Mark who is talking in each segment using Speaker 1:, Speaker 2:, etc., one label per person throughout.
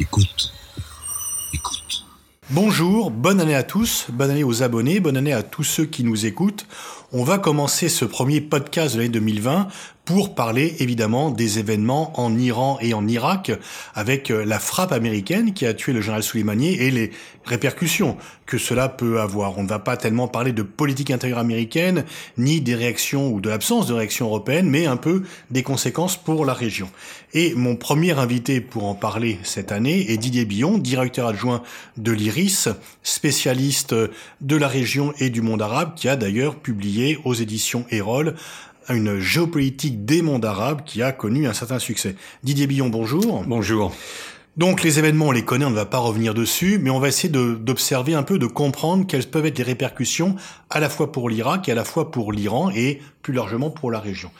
Speaker 1: Écoute. Écoute.
Speaker 2: Bonjour, bonne année à tous, bonne année aux abonnés, bonne année à tous ceux qui nous écoutent. On va commencer ce premier podcast de l'année 2020 pour parler évidemment des événements en Iran et en Irak avec euh, la frappe américaine qui a tué le général Soleimani et les répercussions que cela peut avoir. On ne va pas tellement parler de politique intérieure américaine ni des réactions ou de l'absence de réaction européenne, mais un peu des conséquences pour la région. Et mon premier invité pour en parler cette année est Didier Billon, directeur adjoint de l'IRIS, spécialiste de la région et du monde arabe, qui a d'ailleurs publié aux éditions Erol une géopolitique des mondes arabes qui a connu un certain succès. Didier Billon, bonjour.
Speaker 3: Bonjour.
Speaker 2: Donc les événements, on les connaît, on ne va pas revenir dessus, mais on va essayer d'observer un peu, de comprendre quelles peuvent être les répercussions à la fois pour l'Irak et à la fois pour l'Iran et plus largement pour la région.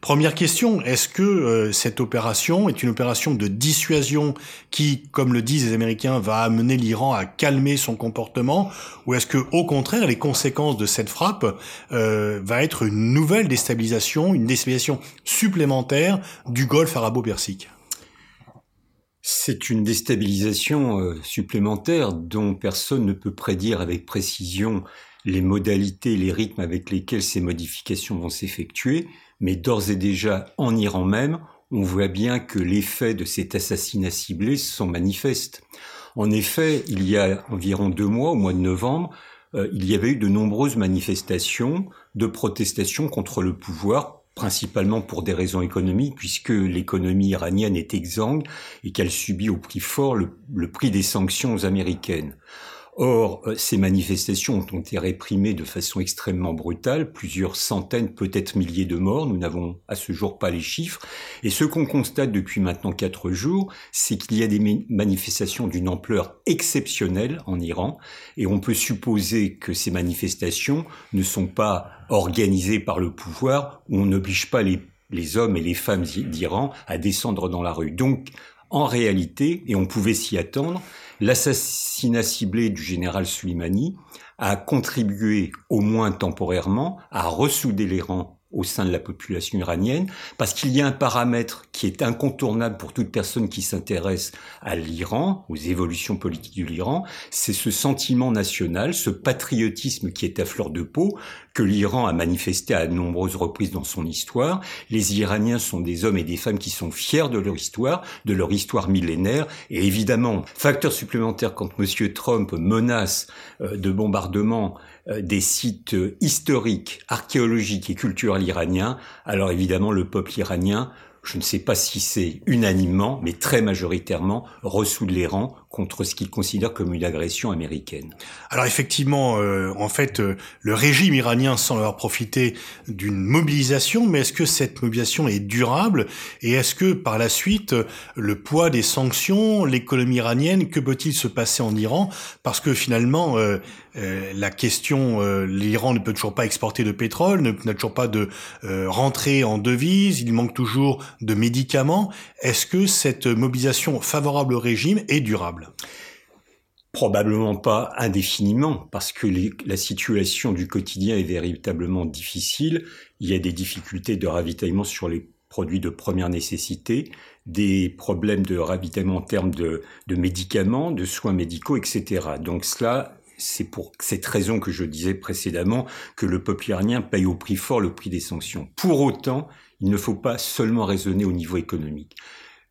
Speaker 2: Première question, est-ce que euh, cette opération est une opération de dissuasion qui, comme le disent les Américains, va amener l'Iran à calmer son comportement, ou est-ce que, au contraire, les conséquences de cette frappe euh, va être une nouvelle déstabilisation, une déstabilisation supplémentaire du Golfe arabo-persique?
Speaker 3: C'est une déstabilisation euh, supplémentaire dont personne ne peut prédire avec précision les modalités, les rythmes avec lesquels ces modifications vont s'effectuer, mais d'ores et déjà en Iran même, on voit bien que l'effet de cet assassinat ciblé sont manifestes. En effet, il y a environ deux mois, au mois de novembre, euh, il y avait eu de nombreuses manifestations de protestation contre le pouvoir principalement pour des raisons économiques, puisque l'économie iranienne est exsangue et qu'elle subit au prix fort le, prix des sanctions américaines. Or, euh, ces manifestations ont été réprimées de façon extrêmement brutale, plusieurs centaines, peut-être milliers de morts, nous n'avons à ce jour pas les chiffres, et ce qu'on constate depuis maintenant quatre jours, c'est qu'il y a des manifestations d'une ampleur exceptionnelle en Iran, et on peut supposer que ces manifestations ne sont pas organisées par le pouvoir, où on n'oblige pas les, les hommes et les femmes d'Iran à descendre dans la rue. Donc, en réalité, et on pouvait s'y attendre, l'assassinat ciblé du général Soleimani a contribué, au moins temporairement, à ressouder les rangs au sein de la population iranienne, parce qu'il y a un paramètre qui est incontournable pour toute personne qui s'intéresse à l'Iran, aux évolutions politiques de l'Iran, c'est ce sentiment national, ce patriotisme qui est à fleur de peau, que l'Iran a manifesté à de nombreuses reprises dans son histoire. Les Iraniens sont des hommes et des femmes qui sont fiers de leur histoire, de leur histoire millénaire, et évidemment, facteur supplémentaire quand M. Trump menace euh, de bombardement des sites historiques, archéologiques et culturels iraniens, alors évidemment le peuple iranien je ne sais pas si c'est unanimement, mais très majoritairement, ressoudre les rangs contre ce qu'il considère comme une agression américaine.
Speaker 2: Alors effectivement, euh, en fait, euh, le régime iranien semble avoir profité d'une mobilisation, mais est-ce que cette mobilisation est durable? Et est-ce que par la suite, le poids des sanctions, l'économie iranienne, que peut-il se passer en Iran? Parce que finalement, euh, la question, l'Iran ne peut toujours pas exporter de pétrole, n'a toujours pas de rentrée en devises, il manque toujours de médicaments. Est-ce que cette mobilisation favorable au régime est durable?
Speaker 3: Probablement pas indéfiniment, parce que la situation du quotidien est véritablement difficile. Il y a des difficultés de ravitaillement sur les produits de première nécessité, des problèmes de ravitaillement en termes de, médicaments, de soins médicaux, etc. Donc cela, c'est pour cette raison que je disais précédemment que le peuple iranien paye au prix fort le prix des sanctions. Pour autant, il ne faut pas seulement raisonner au niveau économique.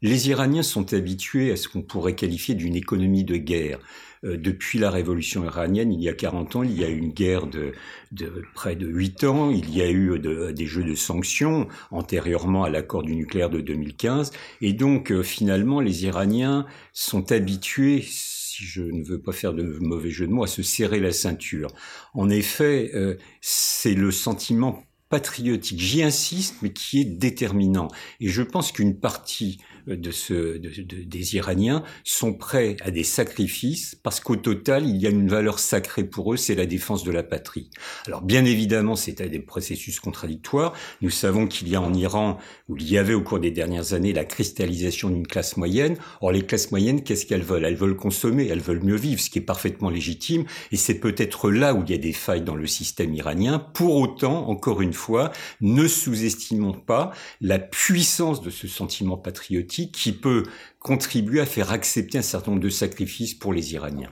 Speaker 3: Les Iraniens sont habitués à ce qu'on pourrait qualifier d'une économie de guerre. Euh, depuis la révolution iranienne, il y a 40 ans, il y a eu une guerre de, de près de 8 ans, il y a eu des jeux de sanctions antérieurement à l'accord du nucléaire de 2015, et donc euh, finalement les Iraniens sont habitués si je ne veux pas faire de mauvais jeu de mots, à se serrer la ceinture. En effet, euh, c'est le sentiment patriotique, j'y insiste, mais qui est déterminant. Et je pense qu'une partie de ce, des Iraniens sont prêts à des sacrifices parce qu'au total, il y a une valeur sacrée pour eux, c'est la défense de la patrie. Alors bien évidemment, c'est à des processus contradictoires. Nous savons qu'il y a en Iran, où il y avait au cours des dernières années, la cristallisation d'une classe moyenne. Or, les classes moyennes, qu'est-ce qu'elles veulent? Elles veulent consommer, elles veulent mieux vivre, ce qui est parfaitement légitime. Et c'est peut-être là où il y a des failles dans le système iranien. Pour autant, encore une fois, ne sous-estimons pas la puissance de ce sentiment patriotique qui peut contribuer à faire accepter un certain nombre de sacrifices pour les Iraniens.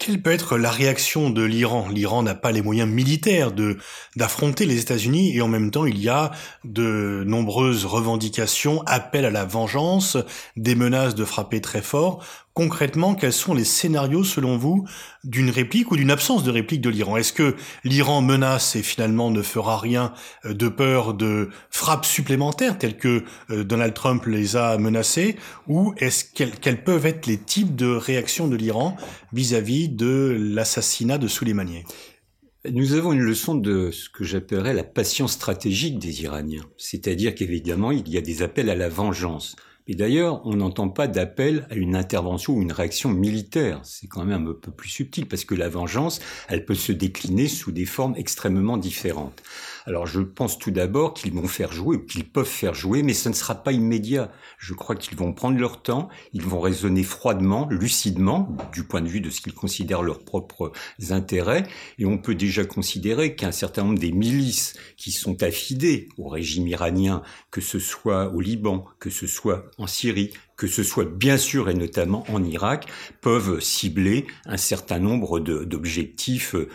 Speaker 2: Quelle peut être la réaction de l'Iran? L'Iran n'a pas les moyens militaires de d'affronter les États-Unis et en même temps il y a de nombreuses revendications, appels à la vengeance, des menaces de frapper très fort concrètement, quels sont les scénarios selon vous d'une réplique ou d'une absence de réplique de l'Iran? Est-ce que l'Iran menace et finalement ne fera rien euh, de peur de frappes supplémentaires telles que euh, Donald Trump les a menacées? Ou est-ce quels, peuvent être les types de réactions de l'Iran vis-à-vis de l'assassinat de Soleimani?
Speaker 3: Nous avons une leçon de ce que j'appellerais la patience stratégique des Iraniens. C'est-à-dire qu'évidemment, il y a des appels à la vengeance. Et d'ailleurs, on n'entend pas d'appel à une intervention ou une réaction militaire. C'est quand même un peu plus subtil parce que la vengeance, elle peut se décliner sous des formes extrêmement différentes. Alors je pense tout d'abord qu'ils vont faire jouer, ou qu'ils peuvent faire jouer, mais ce ne sera pas immédiat. Je crois qu'ils vont prendre leur temps, ils vont raisonner froidement, lucidement, du point de vue de ce qu'ils considèrent leurs propres intérêts, et on peut déjà considérer qu'un certain nombre des milices qui sont affidées au régime iranien, que ce soit au Liban, que ce soit en Syrie, que ce soit bien sûr et notamment en Irak, peuvent cibler un certain nombre d'objectifs euh,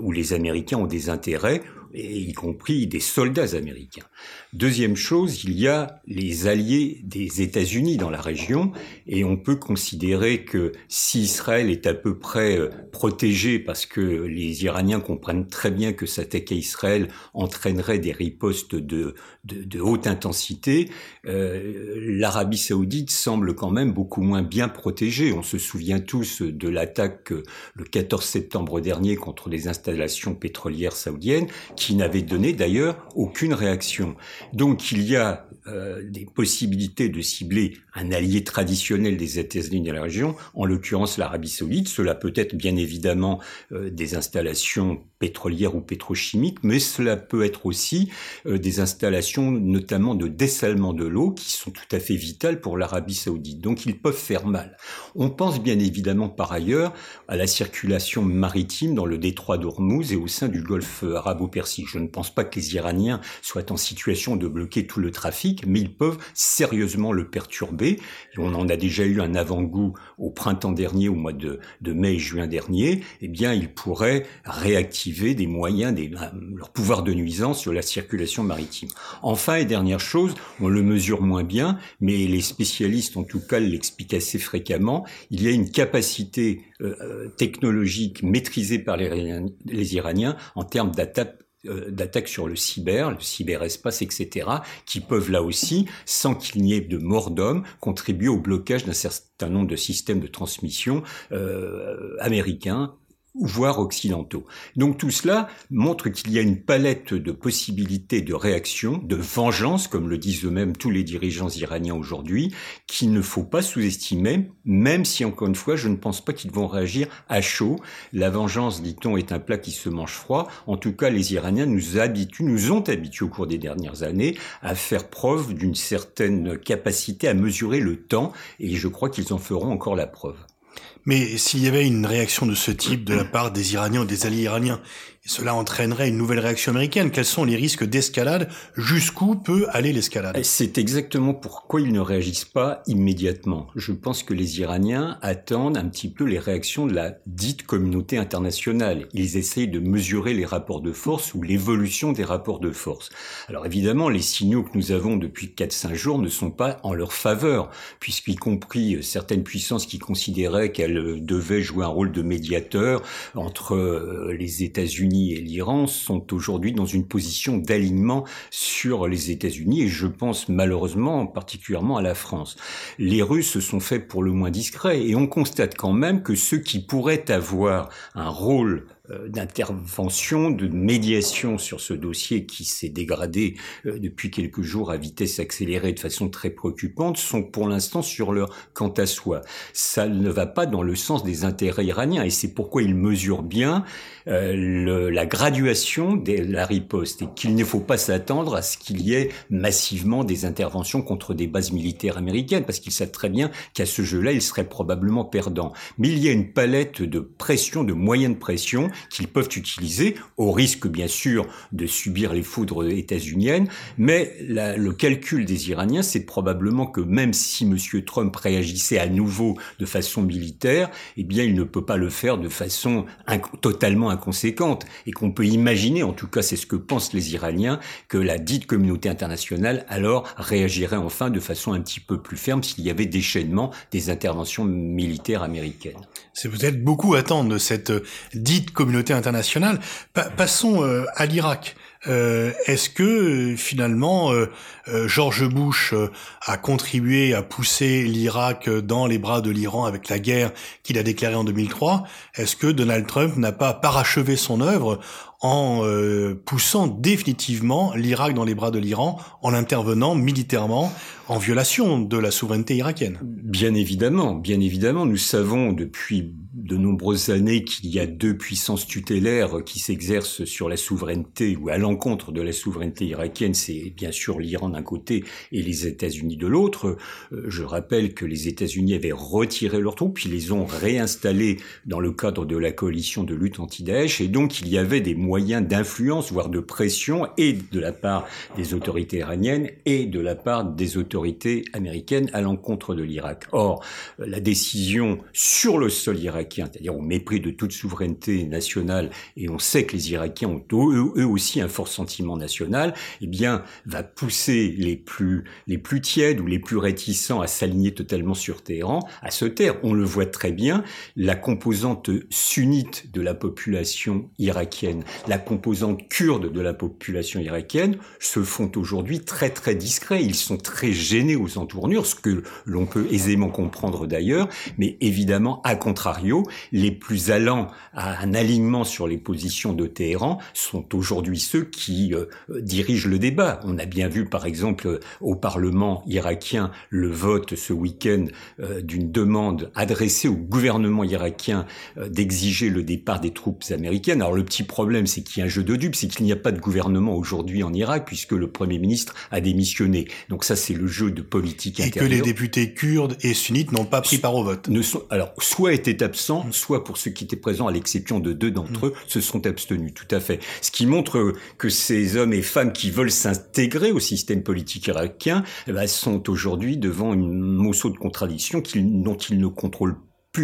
Speaker 3: où les Américains ont des intérêts, et y compris des soldats américains. Deuxième chose, il y a les alliés des États-Unis dans la région, et on peut considérer que si Israël est à peu près euh, protégé, parce que les Iraniens comprennent très bien que s'attaquer à Israël entraînerait des ripostes de, de, haute intensité, euh, l'Arabie saoudite semble quand même beaucoup moins bien protégée. On se souvient tous de l'attaque euh, le 14 septembre dernier contre les installations pétrolières saoudiennes, qui n'avait donné d'ailleurs aucune réaction. Donc il y a euh, des possibilités de cibler un allié traditionnel des États-Unis dans la région, en l'occurrence l'Arabie saoudite. Cela peut être bien évidemment euh, des installations pétrolières ou pétrochimiques, mais cela peut être aussi euh, des installations notamment de dessalement de l'eau qui sont tout à fait vitales pour l'Arabie saoudite. Donc ils peuvent faire mal. On pense bien évidemment par ailleurs à la circulation maritime dans le détroit d'Ormuz et au sein du golfe arabo-persique. Je ne pense pas que les Iraniens soient en situation de bloquer tout le trafic, mais ils peuvent sérieusement le perturber. on en a déjà eu un avant-goût au printemps dernier, au mois de, mai et juin dernier. Eh bien, ils pourraient réactiver des moyens, des, leur pouvoir de nuisance sur la circulation maritime. Enfin, et dernière chose, on le mesure moins bien, mais les spécialistes, en tout cas, l'expliquent assez fréquemment. Il y a une capacité euh, euh, technologique maîtrisée par les, Iraniens en termes d'attaque d'attaques sur le cyber, le cyberespace, etc., qui peuvent là aussi, sans qu'il n'y ait de mort d'homme, contribuer au blocage d'un certain nombre de systèmes de transmission euh, américains voire occidentaux. Donc tout cela montre qu'il y a une palette de possibilités de réaction, de vengeance, comme le disent eux-mêmes tous les dirigeants iraniens aujourd'hui, qu'il ne faut pas sous-estimer, même si encore une fois, je ne pense pas qu'ils vont réagir à chaud. La vengeance, dit-on, est un plat qui se mange froid. En tout cas, les Iraniens nous habituent, nous ont habitués au cours des dernières années à faire preuve d'une certaine capacité à mesurer le temps, et je crois qu'ils en feront encore la preuve.
Speaker 2: Mais s'il y avait une réaction de ce type de la part des Iraniens ou des alliés iraniens, cela entraînerait une nouvelle réaction américaine. Quels sont les risques d'escalade? Jusqu'où peut aller l'escalade?
Speaker 3: C'est exactement pourquoi ils ne réagissent pas immédiatement. Je pense que les Iraniens attendent un petit peu les réactions de la dite communauté internationale. Ils essayent de mesurer les rapports de force ou l'évolution des rapports de force. Alors évidemment, les signaux que nous avons depuis 4-5 jours ne sont pas en leur faveur, puisqu'y compris certaines puissances qui considéraient qu'elles devaient jouer un rôle de médiateur entre euh, les États-Unis et l'Iran sont aujourd'hui dans une position d'alignement sur les États-Unis et je pense malheureusement particulièrement à la France. Les Russes se sont faits pour le moins discrets et on constate quand même que ceux qui pourraient avoir un rôle d'intervention, de médiation sur ce dossier qui s'est dégradé euh, depuis quelques jours à vitesse accélérée de façon très préoccupante sont pour l'instant sur leur quant à soi. Ça ne va pas dans le sens des intérêts iraniens et c'est pourquoi ils mesurent bien euh, le, la graduation de la riposte et qu'il ne faut pas s'attendre à ce qu'il y ait massivement des interventions contre des bases militaires américaines parce qu'ils savent très bien qu'à ce jeu-là, ils seraient probablement perdants. Mais il y a une palette de pression, de moyens de pression qu'ils peuvent utiliser, au risque bien sûr de subir les foudres états-uniennes. Mais le calcul des Iraniens, c'est probablement que même si M. Trump réagissait à nouveau de façon militaire, eh bien, il ne peut pas le faire de façon totalement inconséquente, et qu'on peut imaginer, en tout cas, c'est ce que pensent les Iraniens, que la dite communauté internationale alors réagirait enfin de façon un petit peu plus ferme s'il y avait déchaînement des interventions militaires américaines.
Speaker 2: C'est peut-être beaucoup attendre de cette euh, dite communauté internationale. passons euh, à l'Irak. Euh, est-ce que finalement George Bush a contribué à pousser l'Irak dans les bras de l'Iran avec la guerre qu'il a déclarée en 2003 Est-ce que Donald Trump n'a pas parachevé son œuvre en poussant définitivement l'Irak dans les bras de l'Iran, en intervenant militairement en violation de la souveraineté irakienne.
Speaker 3: Bien évidemment, bien évidemment, nous savons depuis de nombreuses années qu'il y a deux puissances tutélaires qui s'exercent sur la souveraineté ou à l'encontre de la souveraineté irakienne, c'est bien sûr l'Iran d'un côté et les États-Unis de l'autre. Euh, je rappelle que les États-Unis avaient retiré leurs troupes, puis les ont réinstallées dans le cadre de la coalition de lutte anti-Daesh, et donc il y avait des moyens d'influence, voire de pression, et de la part des autorités iraniennes et de la part des autorités américaines à l'encontre de l'Irak. Or, la décision sur le sol irakien c'est-à-dire au mépris de toute souveraineté nationale, et on sait que les Irakiens ont eux, aussi un fort sentiment national, eh bien, va pousser les plus, les plus tièdes ou les plus réticents à s'aligner totalement sur Téhéran à se taire. On le voit très bien, la composante sunnite de la population irakienne, la composante kurde de la population irakienne se font aujourd'hui très très discrets. Ils sont très gênés aux entournures, ce que l'on peut aisément comprendre d'ailleurs, mais évidemment, à contrario, les plus allants à un alignement sur les positions de Téhéran sont aujourd'hui ceux qui euh, dirigent le débat. On a bien vu par exemple au Parlement irakien le vote ce week-end euh, d'une demande adressée au gouvernement irakien euh, d'exiger le départ des troupes américaines. Alors le petit problème c'est qu'il y a un jeu de dupes, c'est qu'il n'y a pas de gouvernement aujourd'hui en Irak puisque le Premier ministre a démissionné. Donc ça c'est le jeu de politique
Speaker 2: intérieure. Et que les députés kurdes et sunnites n'ont pas pris part au vote.
Speaker 3: Ne sont, alors soit étaient absents soit pour ceux qui étaient présents, à l'exception de deux d'entre eux, se sont abstenus. Tout à fait. Ce qui montre que ces hommes et femmes qui veulent s'intégrer au système politique irakien eh ben, sont aujourd'hui devant une mousseau de contradictions dont ils ne contrôlent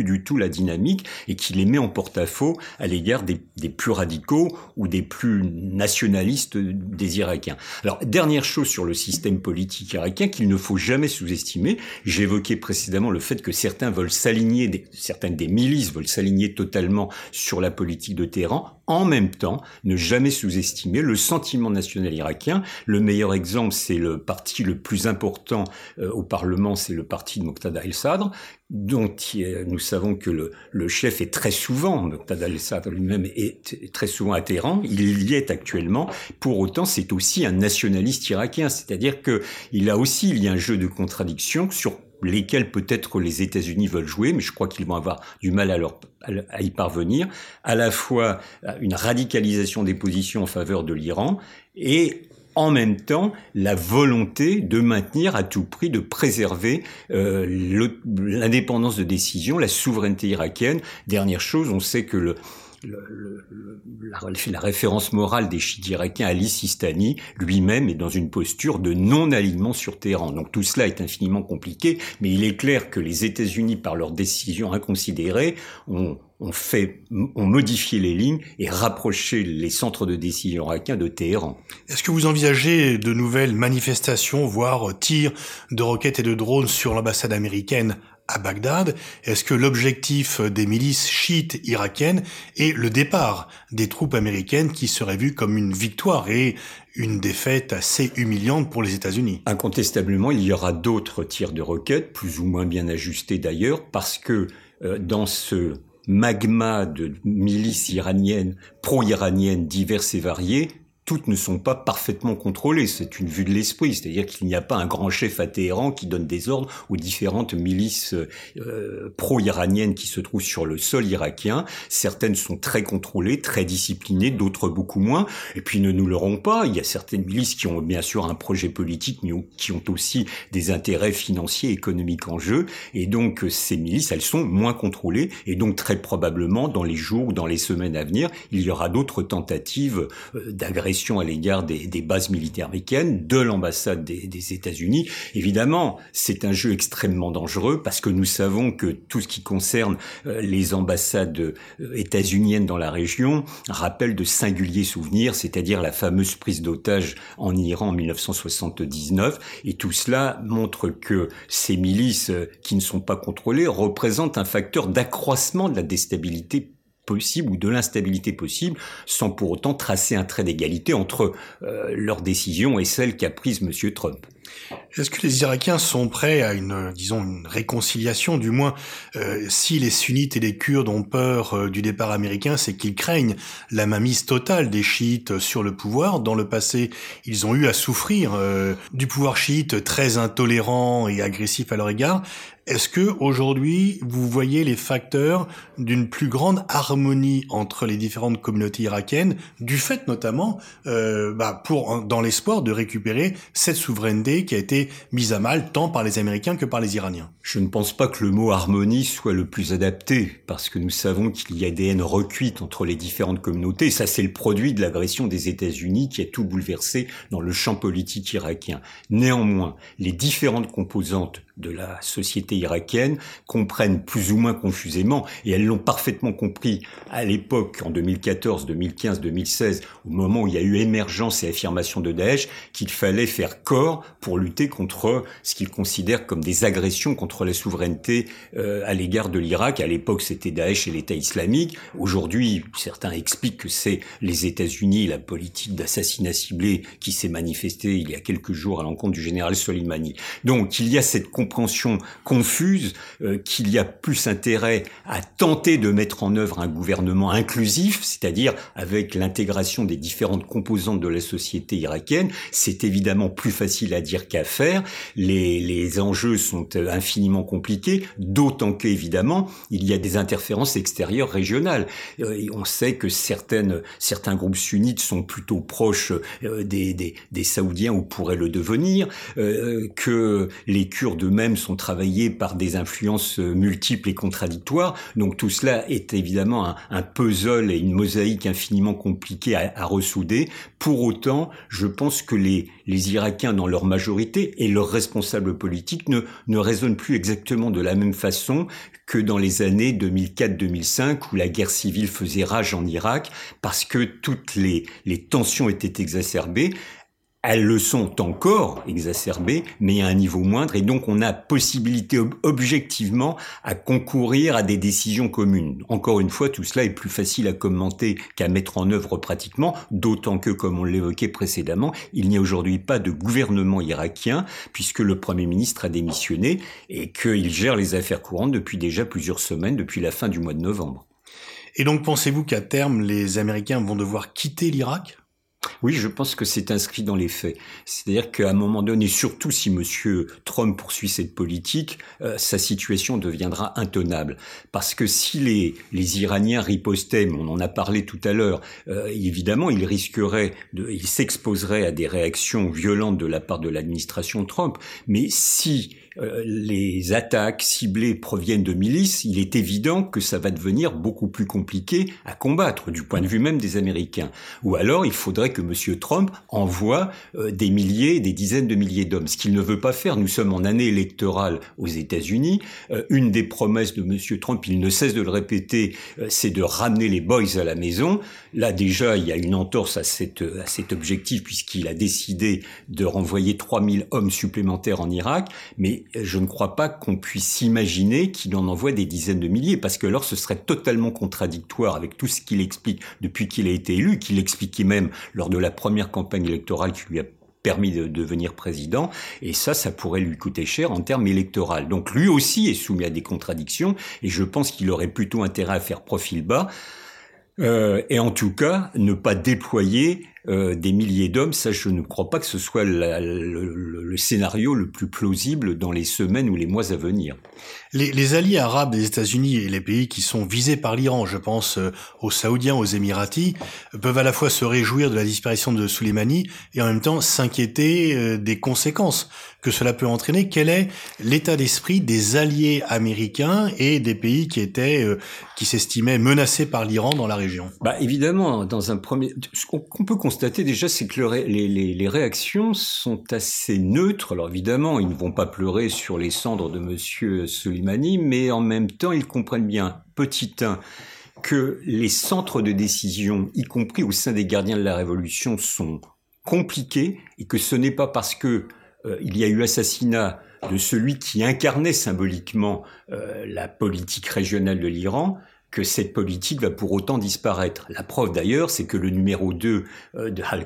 Speaker 3: du tout la dynamique et qui les met en porte-à-faux à l'égard des, plus radicaux ou des plus nationalistes des Irakiens. Alors, dernière chose sur le système politique irakien qu'il ne faut jamais sous-estimer. J'évoquais précédemment le fait que certains veulent s'aligner, certaines des milices veulent s'aligner totalement sur la politique de Téhéran. En même temps, ne jamais sous-estimer le sentiment national irakien. Le meilleur exemple, c'est le parti le plus important euh, au Parlement, c'est le parti de Moqtada el-Sadr, dont nous savons que le, chef est très souvent, Moqtada el-Sadr lui-même est très souvent à il y est actuellement, pour autant c'est aussi un nationaliste irakien, c'est-à-dire que il a aussi, il y a un jeu de contradictions sur lesquels peut-être les États-Unis veulent jouer, mais je crois qu'ils vont avoir du mal à, leur, à y parvenir, à la fois une radicalisation des positions en faveur de l'Iran et en même temps la volonté de maintenir à tout prix, de préserver euh, l'indépendance de décision, la souveraineté irakienne. Dernière chose, on sait que le, le, la, la, référence morale des chiites irakiens, Ali Sistani, lui-même est dans une posture de non-alignement sur Téhéran. Donc tout cela est infiniment compliqué, mais il est clair que les États-Unis, par leurs décisions inconsidérées, ont, ont, fait, ont modifié les lignes et rapproché les centres de décision irakiens de Téhéran.
Speaker 2: Est-ce que vous envisagez de nouvelles manifestations, voire tirs de roquettes et de drones sur l'ambassade américaine à Bagdad. Est-ce que l'objectif des milices chiites irakiennes est le départ des troupes américaines qui serait vu comme une victoire et une défaite assez humiliante pour les États-Unis?
Speaker 3: Incontestablement, il y aura d'autres tirs de roquettes, plus ou moins bien ajustés d'ailleurs, parce que euh, dans ce magma de milices iraniennes, pro-iraniennes diverses et variées, toutes ne sont pas parfaitement contrôlées. C'est une vue de l'esprit, c'est-à-dire qu'il n'y a pas un grand chef à Téhéran qui donne des ordres aux différentes milices euh, pro-iraniennes qui se trouvent sur le sol irakien. Certaines sont très contrôlées, très disciplinées, d'autres beaucoup moins. Et puis ne nous leurrons pas, il y a certaines milices qui ont bien sûr un projet politique, mais qui ont aussi des intérêts financiers, économiques en jeu. Et donc ces milices, elles sont moins contrôlées. Et donc très probablement, dans les jours ou dans les semaines à venir, il y aura d'autres tentatives euh, à l'égard des, bases militaires américaines, de l'ambassade des, États-Unis. Évidemment, c'est un jeu extrêmement dangereux parce que nous savons que tout ce qui concerne euh, les ambassades euh, états-uniennes dans la région rappelle de singuliers souvenirs, c'est-à-dire la fameuse prise d'otage en Iran en 1979. Et tout cela montre que ces milices euh, qui ne sont pas contrôlées représentent un facteur d'accroissement de la déstabilité possible ou de l'instabilité possible sans pour autant tracer un trait d'égalité entre euh, leur décision et celle qu'a prise M. Trump.
Speaker 2: Est-ce que les Irakiens sont prêts à une, disons, une réconciliation Du moins, euh, si les sunnites et les Kurdes ont peur euh, du départ américain, c'est qu'ils craignent la mainmise totale des chiites sur le pouvoir. Dans le passé, ils ont eu à souffrir du pouvoir chiite très intolérant et agressif à leur égard. Est-ce que aujourd'hui vous voyez les facteurs d'une plus grande harmonie entre les différentes communautés irakiennes, du fait notamment, euh, bah, pour dans l'espoir de récupérer cette souveraineté qui a été mise à mal tant par les Américains que par les Iraniens
Speaker 3: Je ne pense pas que le mot harmonie soit le plus adapté, parce que nous savons qu'il y a des haines recuites entre les différentes communautés. Ça, c'est le produit de l'agression des États-Unis qui a tout bouleversé dans le champ politique irakien. Néanmoins, les différentes composantes de la société irakienne comprennent plus ou moins confusément, et elles l'ont parfaitement compris à l'époque, en 2014, 2015, 2016, au moment où il y a eu émergence et affirmation de Daesh, qu'il fallait faire corps pour lutter contre ce qu'ils considèrent comme des agressions contre la souveraineté euh, à l'égard de l'Irak. À l'époque, c'était Daesh et l'État islamique. Aujourd'hui, certains expliquent que c'est les États-Unis, la politique d'assassinat ciblé qui s'est manifestée il y a quelques jours à l'encontre du général Soleimani. Donc, il y a cette compréhension confuse euh, qu'il y a plus intérêt à tenter de mettre en œuvre un gouvernement inclusif, c'est-à-dire avec l'intégration des différentes composantes de la société irakienne. C'est évidemment plus facile à dire qu'à faire. Les, les enjeux sont euh, infiniment compliqués, d'autant qu'évidemment, il y a des interférences extérieures régionales. Euh, on sait que certaines, certains groupes sunnites sont plutôt proches des, des, des Saoudiens ou pourraient le devenir, que les Kurdes eux-mêmes sont travaillés par des influences euh, multiples et contradictoires. Donc tout cela est évidemment un, puzzle et une mosaïque infiniment compliquée à, ressouder. Pour autant, je pense que les, les Irakiens dans leur majorité et leurs responsables politiques ne, ne raisonnent plus exactement de la même façon que dans les années 2004-2005 où la guerre civile faisait rage en Irak parce que toutes les, les tensions étaient exacerbées. Elles le sont encore exacerbées, mais à un niveau moindre, et donc on a possibilité objectivement à concourir à des décisions communes. Encore une fois, tout cela est plus facile à commenter qu'à mettre en œuvre pratiquement, d'autant que, comme on l'évoquait précédemment, il n'y a aujourd'hui pas de gouvernement irakien, puisque le Premier ministre a démissionné et qu'il gère les affaires courantes depuis déjà plusieurs semaines, depuis la fin du mois de novembre.
Speaker 2: Et donc pensez-vous qu'à terme, les Américains vont devoir quitter l'Irak?
Speaker 3: Oui, je pense que c'est inscrit dans les faits. C'est-à-dire qu'à un moment donné, surtout si Monsieur Trump poursuit cette politique, euh, sa situation deviendra intenable. Parce que si les, les Iraniens ripostaient, on en a parlé tout à l'heure, euh, évidemment, ils risqueraient, de, ils s'exposeraient à des réactions violentes de la part de l'administration Trump. Mais si euh, les attaques ciblées proviennent de milices, il est évident que ça va devenir beaucoup plus compliqué à combattre du point de vue même des Américains. Ou alors il faudrait que M. Trump envoie euh, des milliers, des dizaines de milliers d'hommes, ce qu'il ne veut pas faire. Nous sommes en année électorale aux États-Unis. Euh, une des promesses de M. Trump, il ne cesse de le répéter, c'est de ramener les boys à la maison. Là déjà, il y a une entorse à, à cet objectif puisqu'il a décidé de renvoyer 3000 hommes supplémentaires en Irak. Mais je ne crois pas qu'on puisse imaginer qu'il en envoie des dizaines de milliers, parce que alors ce serait totalement contradictoire avec tout ce qu'il explique depuis qu'il a été élu, qu'il expliquait même lors de la première campagne électorale qui lui a permis de devenir président, et ça, ça pourrait lui coûter cher en termes électoraux. Donc lui aussi est soumis à des contradictions, et je pense qu'il aurait plutôt intérêt à faire profil bas, euh, et en tout cas ne pas déployer euh, des milliers d'hommes, ça je ne crois pas que ce soit le, scénario le plus plausible dans les semaines ou les mois à venir.
Speaker 2: Les, les alliés arabes des États-Unis et les pays qui sont visés par l'Iran, je pense euh, aux Saoudiens, aux Émiratis, peuvent à la fois se réjouir de la disparition de Soleimani et en même temps s'inquiéter euh, des conséquences que cela peut entraîner. Quel est l'état d'esprit des alliés américains et des pays qui étaient, qui s'estimaient menacés par l'Iran dans la région?
Speaker 3: Bah évidemment, dans un premier, ce qu'on peut constater déjà, c'est que les, réactions sont assez neutres. Alors évidemment, ils ne vont pas pleurer sur les cendres de Monsieur Soleimani, mais en même temps, ils comprennent bien, petit un, que les centres de décision, y compris au sein des gardiens de la révolution, sont compliqués et que ce n'est pas parce que euh, il y a eu assassinat de celui qui incarnait symboliquement euh, la politique régionale de l'Iran, que cette politique va pour autant disparaître. La preuve d'ailleurs, c'est que le numéro 2 euh, de Hal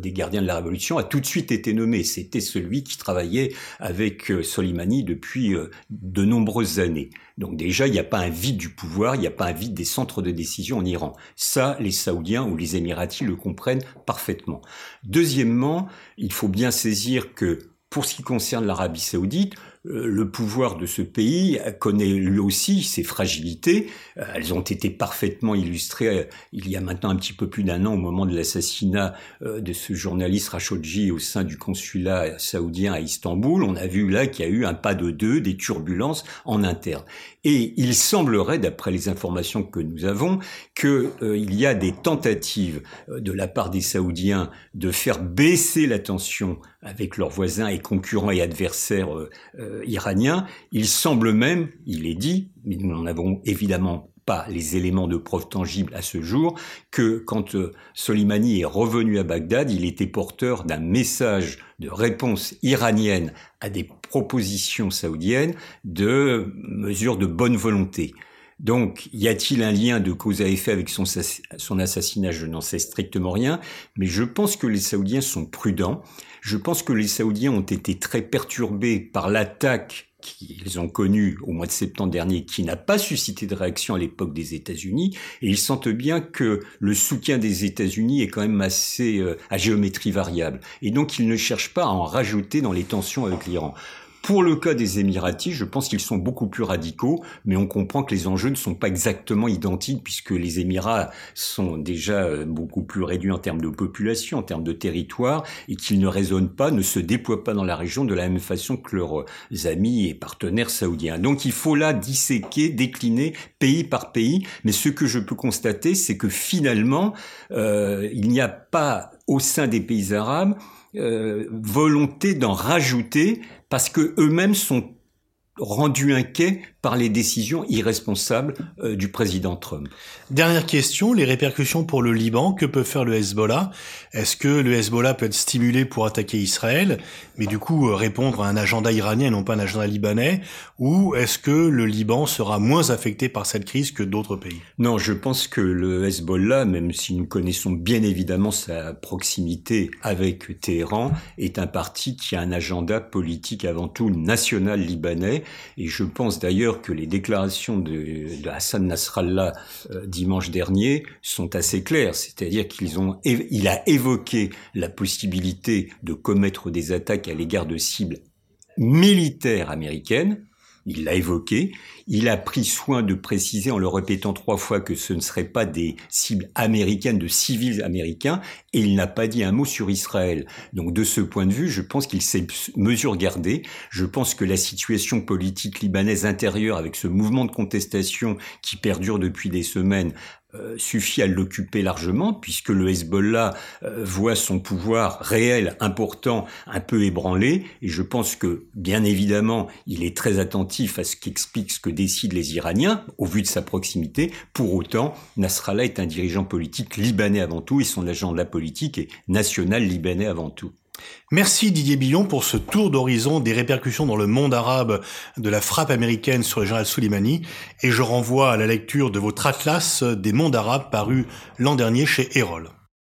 Speaker 3: des gardiens de la Révolution, a tout de suite été nommé. C'était celui qui travaillait avec Soleimani depuis de nombreuses années. Donc déjà, il n'y a pas un vide du pouvoir, il n'y a pas un vide des centres de décision en Iran. Ça, les Saoudiens ou les Émiratis le comprennent parfaitement. Deuxièmement, il faut bien saisir que pour ce qui concerne l'Arabie saoudite, euh, le pouvoir de ce pays connaît lui aussi ses fragilités. Euh, elles ont été parfaitement illustrées euh, il y a maintenant un petit peu plus d'un an au moment de l'assassinat de ce journaliste Rachodji au sein du consulat saoudien à Istanbul. On a vu là qu'il y a eu un pas de deux, des turbulences en interne. Et il semblerait, d'après les informations que nous avons, qu'il y a des tentatives de la part des Saoudiens de faire baisser la tension avec leurs voisins et concurrents et adversaires euh, iranien. Il semble même, il est dit, mais nous n'en avons évidemment pas les éléments de preuve tangibles à ce jour, que quand euh, Soleimani est revenu à Bagdad, il était porteur d'un message de réponse iranienne à des propositions saoudiennes de mesures de bonne volonté. Donc, y a-t-il un lien de cause à effet avec son, son assassinat? Je n'en sais strictement rien, mais je pense que les Saoudiens sont prudents. Je pense que les Saoudiens ont été très perturbés par l'attaque qu'ils ont connue au mois de septembre dernier, qui n'a pas suscité de réaction à l'époque des États-Unis, et ils sentent bien que le soutien des États-Unis est quand même assez euh, à géométrie variable, et donc ils ne cherchent pas à en rajouter dans les tensions avec l'Iran. Pour le cas des Émiratis, je pense qu'ils sont beaucoup plus radicaux, mais on comprend que les enjeux ne sont pas exactement identiques puisque les Émirats sont déjà euh, beaucoup plus réduits en termes de population, en termes de territoire, et qu'ils ne résonnent pas, ne se déploient pas dans la région de la même façon que leurs euh, amis et partenaires saoudiens. Donc il faut là disséquer, décliner pays par pays, mais ce que je peux constater, c'est que finalement, euh, il n'y a pas au sein des pays arabes volonté d'en rajouter parce que eux-mêmes sont rendus inquiets par les décisions irresponsables euh, du président Trump.
Speaker 2: Dernière question, les répercussions pour le Liban, que peut faire le Hezbollah? Est-ce que le Hezbollah peut être stimulé pour attaquer Israël, mais du coup euh, répondre à un agenda iranien et non pas un agenda libanais. Ou est-ce que le Liban sera moins affecté par cette crise que d'autres pays?
Speaker 3: Non, je pense que le Hezbollah, même si nous connaissons bien évidemment sa proximité avec Téhéran, est un parti qui a un agenda politique avant tout national libanais, et je pense d'ailleurs que les déclarations de, Hassan Nasrallah euh, dimanche dernier sont assez claires, c'est-à-dire qu'ils ont, il a évoqué la possibilité de commettre des attaques à l'égard de cibles militaires américaines, il l'a évoqué, il a pris soin de préciser en le répétant trois fois que ce ne seraient pas des cibles américaines, de civils américains, et il n'a pas dit un mot sur Israël. Donc de ce point de vue, je pense qu'il s'est mesure gardée. Je pense que la situation politique libanaise intérieure, avec ce mouvement de contestation qui perdure depuis des semaines, euh, suffit à l'occuper largement, puisque le Hezbollah euh, voit son pouvoir réel, important, un peu ébranlé, et je pense que, bien évidemment, il est très attentif à ce qu'explique ce que décident les Iraniens, au vu de sa proximité. Pour autant, Nasrallah est un dirigeant politique libanais avant tout, et son agenda politique est national libanais avant tout.
Speaker 2: Merci Didier Billon pour ce tour d'horizon des répercussions dans le monde arabe de la frappe américaine sur le général Soleimani et je renvoie à la lecture de votre atlas des mondes arabes paru l'an dernier chez Erol.